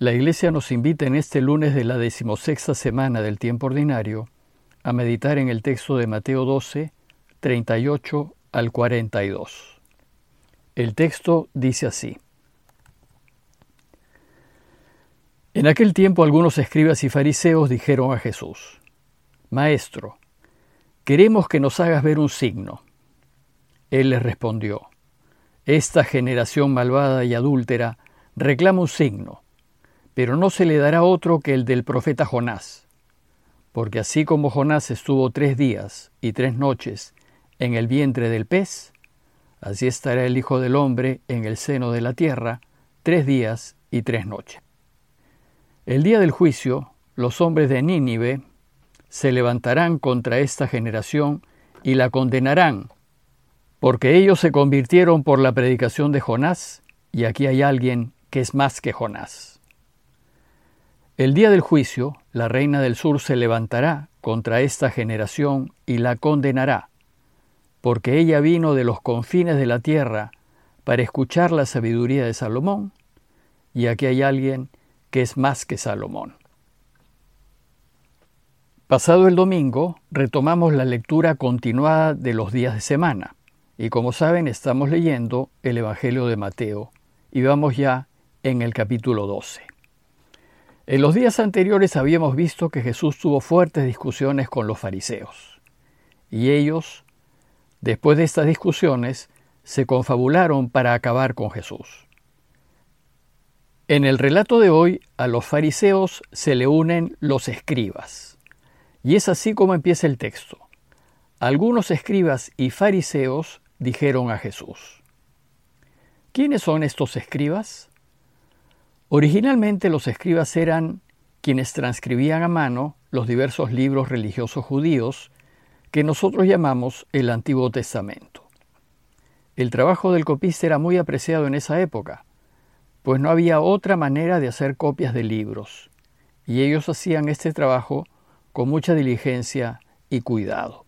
La Iglesia nos invita en este lunes de la decimosexta semana del tiempo ordinario a meditar en el texto de Mateo 12, 38 al 42. El texto dice así. En aquel tiempo algunos escribas y fariseos dijeron a Jesús, Maestro, queremos que nos hagas ver un signo. Él les respondió, Esta generación malvada y adúltera reclama un signo pero no se le dará otro que el del profeta Jonás. Porque así como Jonás estuvo tres días y tres noches en el vientre del pez, así estará el Hijo del Hombre en el seno de la tierra tres días y tres noches. El día del juicio, los hombres de Nínive se levantarán contra esta generación y la condenarán, porque ellos se convirtieron por la predicación de Jonás, y aquí hay alguien que es más que Jonás. El día del juicio, la reina del sur se levantará contra esta generación y la condenará, porque ella vino de los confines de la tierra para escuchar la sabiduría de Salomón, y aquí hay alguien que es más que Salomón. Pasado el domingo, retomamos la lectura continuada de los días de semana, y como saben estamos leyendo el Evangelio de Mateo, y vamos ya en el capítulo 12. En los días anteriores habíamos visto que Jesús tuvo fuertes discusiones con los fariseos, y ellos, después de estas discusiones, se confabularon para acabar con Jesús. En el relato de hoy, a los fariseos se le unen los escribas, y es así como empieza el texto. Algunos escribas y fariseos dijeron a Jesús, ¿quiénes son estos escribas? Originalmente los escribas eran quienes transcribían a mano los diversos libros religiosos judíos que nosotros llamamos el Antiguo Testamento. El trabajo del copista era muy apreciado en esa época, pues no había otra manera de hacer copias de libros, y ellos hacían este trabajo con mucha diligencia y cuidado.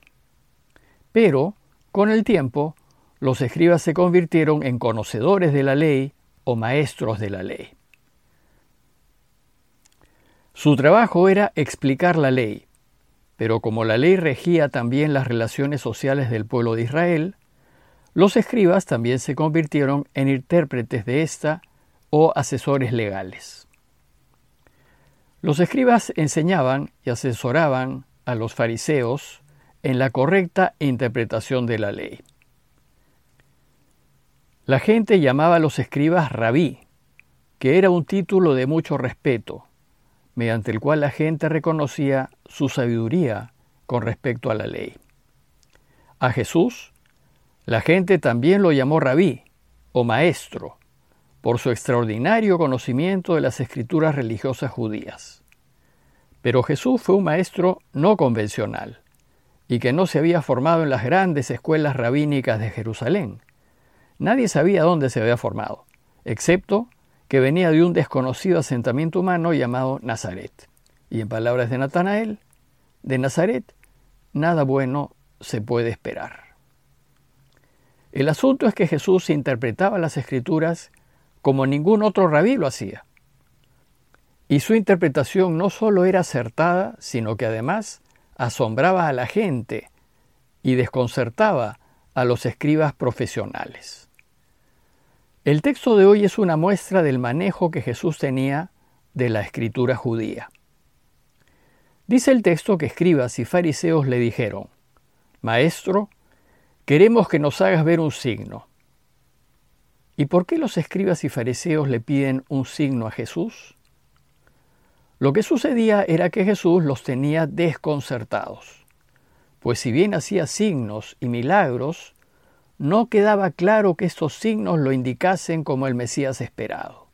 Pero, con el tiempo, los escribas se convirtieron en conocedores de la ley o maestros de la ley. Su trabajo era explicar la ley, pero como la ley regía también las relaciones sociales del pueblo de Israel, los escribas también se convirtieron en intérpretes de esta o asesores legales. Los escribas enseñaban y asesoraban a los fariseos en la correcta interpretación de la ley. La gente llamaba a los escribas rabí, que era un título de mucho respeto, mediante el cual la gente reconocía su sabiduría con respecto a la ley. A Jesús, la gente también lo llamó rabí o maestro, por su extraordinario conocimiento de las escrituras religiosas judías. Pero Jesús fue un maestro no convencional y que no se había formado en las grandes escuelas rabínicas de Jerusalén. Nadie sabía dónde se había formado, excepto que venía de un desconocido asentamiento humano llamado Nazaret. Y en palabras de Natanael, de Nazaret nada bueno se puede esperar. El asunto es que Jesús interpretaba las escrituras como ningún otro rabí lo hacía. Y su interpretación no solo era acertada, sino que además asombraba a la gente y desconcertaba a los escribas profesionales. El texto de hoy es una muestra del manejo que Jesús tenía de la escritura judía. Dice el texto que escribas y fariseos le dijeron, Maestro, queremos que nos hagas ver un signo. ¿Y por qué los escribas y fariseos le piden un signo a Jesús? Lo que sucedía era que Jesús los tenía desconcertados, pues si bien hacía signos y milagros, no quedaba claro que estos signos lo indicasen como el Mesías esperado.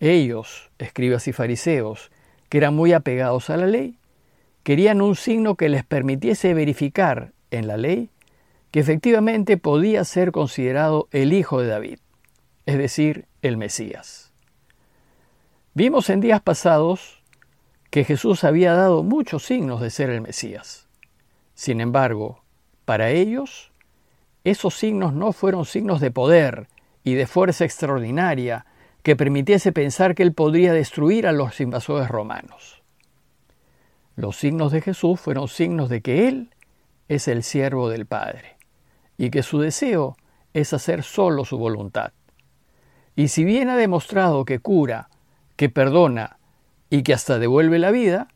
Ellos, escribas y fariseos, que eran muy apegados a la ley, querían un signo que les permitiese verificar en la ley que efectivamente podía ser considerado el hijo de David, es decir, el Mesías. Vimos en días pasados que Jesús había dado muchos signos de ser el Mesías. Sin embargo, para ellos esos signos no fueron signos de poder y de fuerza extraordinaria que permitiese pensar que él podría destruir a los invasores romanos. Los signos de Jesús fueron signos de que él es el siervo del Padre y que su deseo es hacer solo su voluntad. Y si bien ha demostrado que cura, que perdona y que hasta devuelve la vida,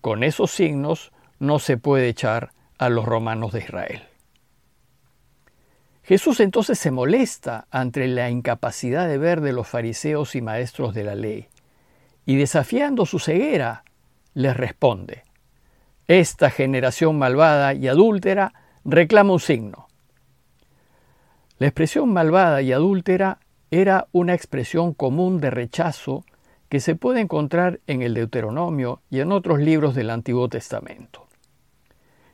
con esos signos no se puede echar a los romanos de Israel. Jesús entonces se molesta ante la incapacidad de ver de los fariseos y maestros de la ley, y desafiando su ceguera, les responde, Esta generación malvada y adúltera reclama un signo. La expresión malvada y adúltera era una expresión común de rechazo que se puede encontrar en el Deuteronomio y en otros libros del Antiguo Testamento.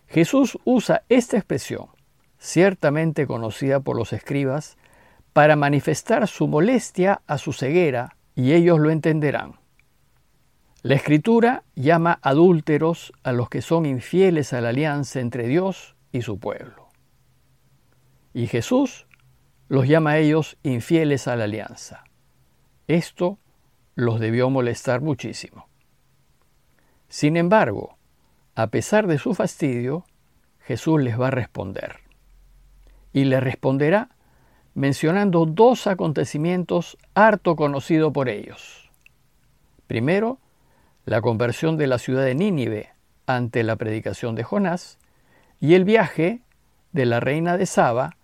Jesús usa esta expresión, ciertamente conocida por los escribas, para manifestar su molestia a su ceguera, y ellos lo entenderán. La Escritura llama adúlteros a los que son infieles a la alianza entre Dios y su pueblo. Y Jesús los llama a ellos infieles a la alianza. Esto los debió molestar muchísimo. Sin embargo, a pesar de su fastidio, Jesús les va a responder. Y le responderá mencionando dos acontecimientos harto conocidos por ellos. Primero, la conversión de la ciudad de Nínive ante la predicación de Jonás y el viaje de la reina de Saba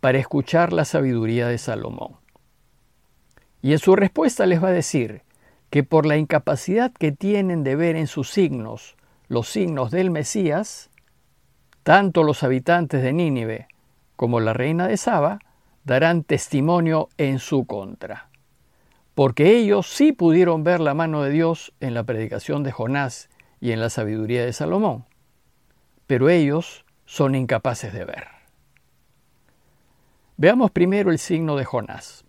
para escuchar la sabiduría de Salomón. Y en su respuesta les va a decir que por la incapacidad que tienen de ver en sus signos los signos del Mesías, tanto los habitantes de Nínive como la reina de Saba darán testimonio en su contra. Porque ellos sí pudieron ver la mano de Dios en la predicación de Jonás y en la sabiduría de Salomón, pero ellos son incapaces de ver. Veamos primero el signo de Jonás.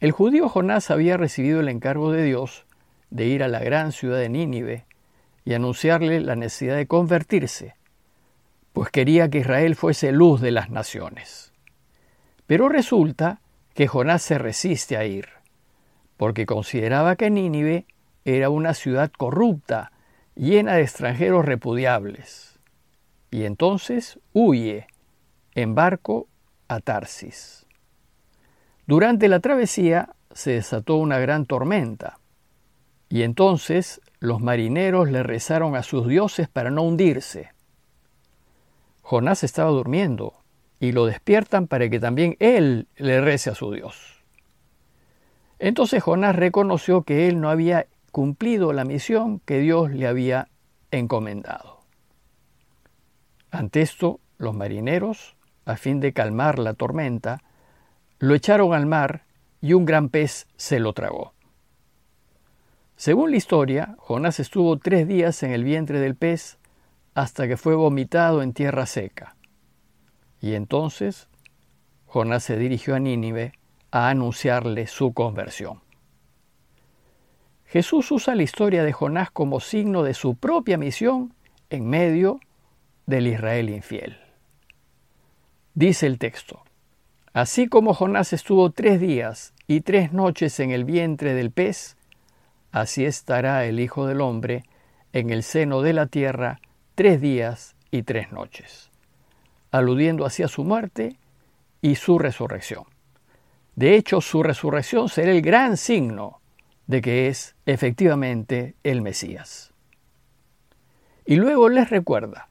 El judío Jonás había recibido el encargo de Dios de ir a la gran ciudad de Nínive y anunciarle la necesidad de convertirse, pues quería que Israel fuese luz de las naciones. Pero resulta que Jonás se resiste a ir, porque consideraba que Nínive era una ciudad corrupta, llena de extranjeros repudiables, y entonces huye en barco a Tarsis. Durante la travesía se desató una gran tormenta, y entonces los marineros le rezaron a sus dioses para no hundirse. Jonás estaba durmiendo, y lo despiertan para que también él le rece a su Dios. Entonces Jonás reconoció que él no había cumplido la misión que Dios le había encomendado. Ante esto, los marineros, a fin de calmar la tormenta, lo echaron al mar y un gran pez se lo tragó. Según la historia, Jonás estuvo tres días en el vientre del pez hasta que fue vomitado en tierra seca. Y entonces Jonás se dirigió a Nínive a anunciarle su conversión. Jesús usa la historia de Jonás como signo de su propia misión en medio del Israel infiel. Dice el texto, Así como Jonás estuvo tres días y tres noches en el vientre del pez, así estará el Hijo del Hombre en el seno de la tierra tres días y tres noches, aludiendo hacia su muerte y su resurrección. De hecho, su resurrección será el gran signo de que es efectivamente el Mesías. Y luego les recuerda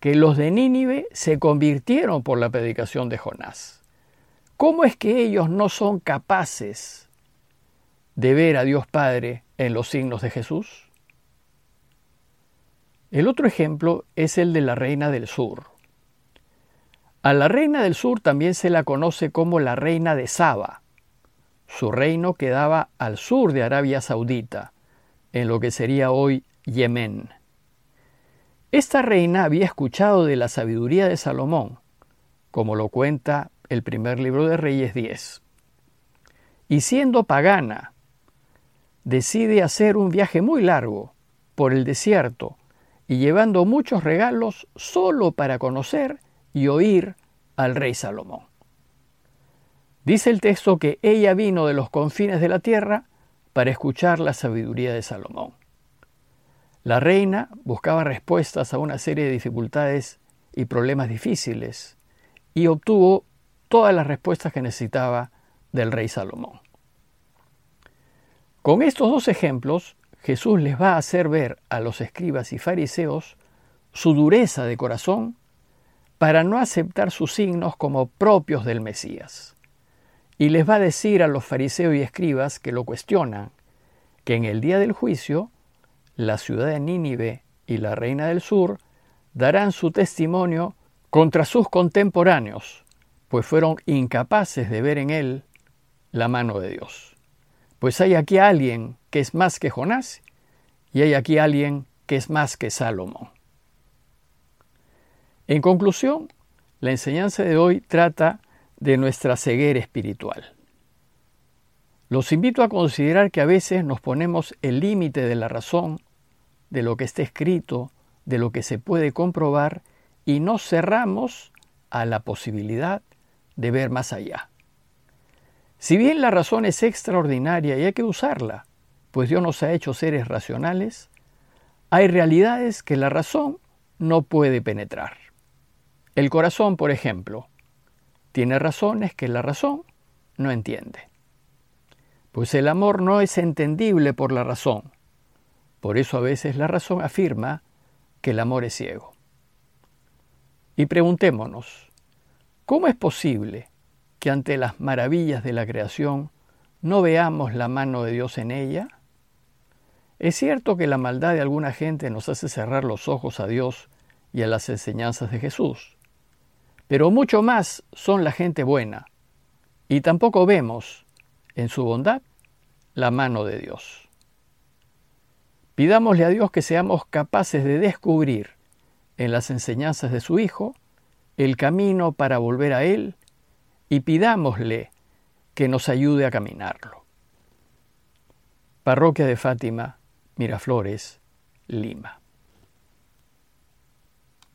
que los de Nínive se convirtieron por la predicación de Jonás. ¿Cómo es que ellos no son capaces de ver a Dios Padre en los signos de Jesús? El otro ejemplo es el de la Reina del Sur. A la Reina del Sur también se la conoce como la Reina de Saba. Su reino quedaba al sur de Arabia Saudita, en lo que sería hoy Yemen. Esta reina había escuchado de la sabiduría de Salomón, como lo cuenta el primer libro de Reyes 10. Y siendo pagana, decide hacer un viaje muy largo por el desierto y llevando muchos regalos solo para conocer y oír al rey Salomón. Dice el texto que ella vino de los confines de la tierra para escuchar la sabiduría de Salomón. La reina buscaba respuestas a una serie de dificultades y problemas difíciles y obtuvo todas las respuestas que necesitaba del rey Salomón. Con estos dos ejemplos, Jesús les va a hacer ver a los escribas y fariseos su dureza de corazón para no aceptar sus signos como propios del Mesías. Y les va a decir a los fariseos y escribas que lo cuestionan, que en el día del juicio, la ciudad de Nínive y la reina del sur darán su testimonio contra sus contemporáneos, pues fueron incapaces de ver en él la mano de Dios. Pues hay aquí alguien que es más que Jonás y hay aquí alguien que es más que Salomón. En conclusión, la enseñanza de hoy trata de nuestra ceguera espiritual. Los invito a considerar que a veces nos ponemos el límite de la razón, de lo que está escrito, de lo que se puede comprobar y nos cerramos a la posibilidad de ver más allá. Si bien la razón es extraordinaria y hay que usarla, pues Dios nos ha hecho seres racionales, hay realidades que la razón no puede penetrar. El corazón, por ejemplo, tiene razones que la razón no entiende. Pues el amor no es entendible por la razón. Por eso a veces la razón afirma que el amor es ciego. Y preguntémonos, ¿cómo es posible que ante las maravillas de la creación no veamos la mano de Dios en ella? Es cierto que la maldad de alguna gente nos hace cerrar los ojos a Dios y a las enseñanzas de Jesús pero mucho más son la gente buena, y tampoco vemos en su bondad la mano de Dios. Pidámosle a Dios que seamos capaces de descubrir en las enseñanzas de su Hijo el camino para volver a Él y pidámosle que nos ayude a caminarlo. Parroquia de Fátima, Miraflores, Lima.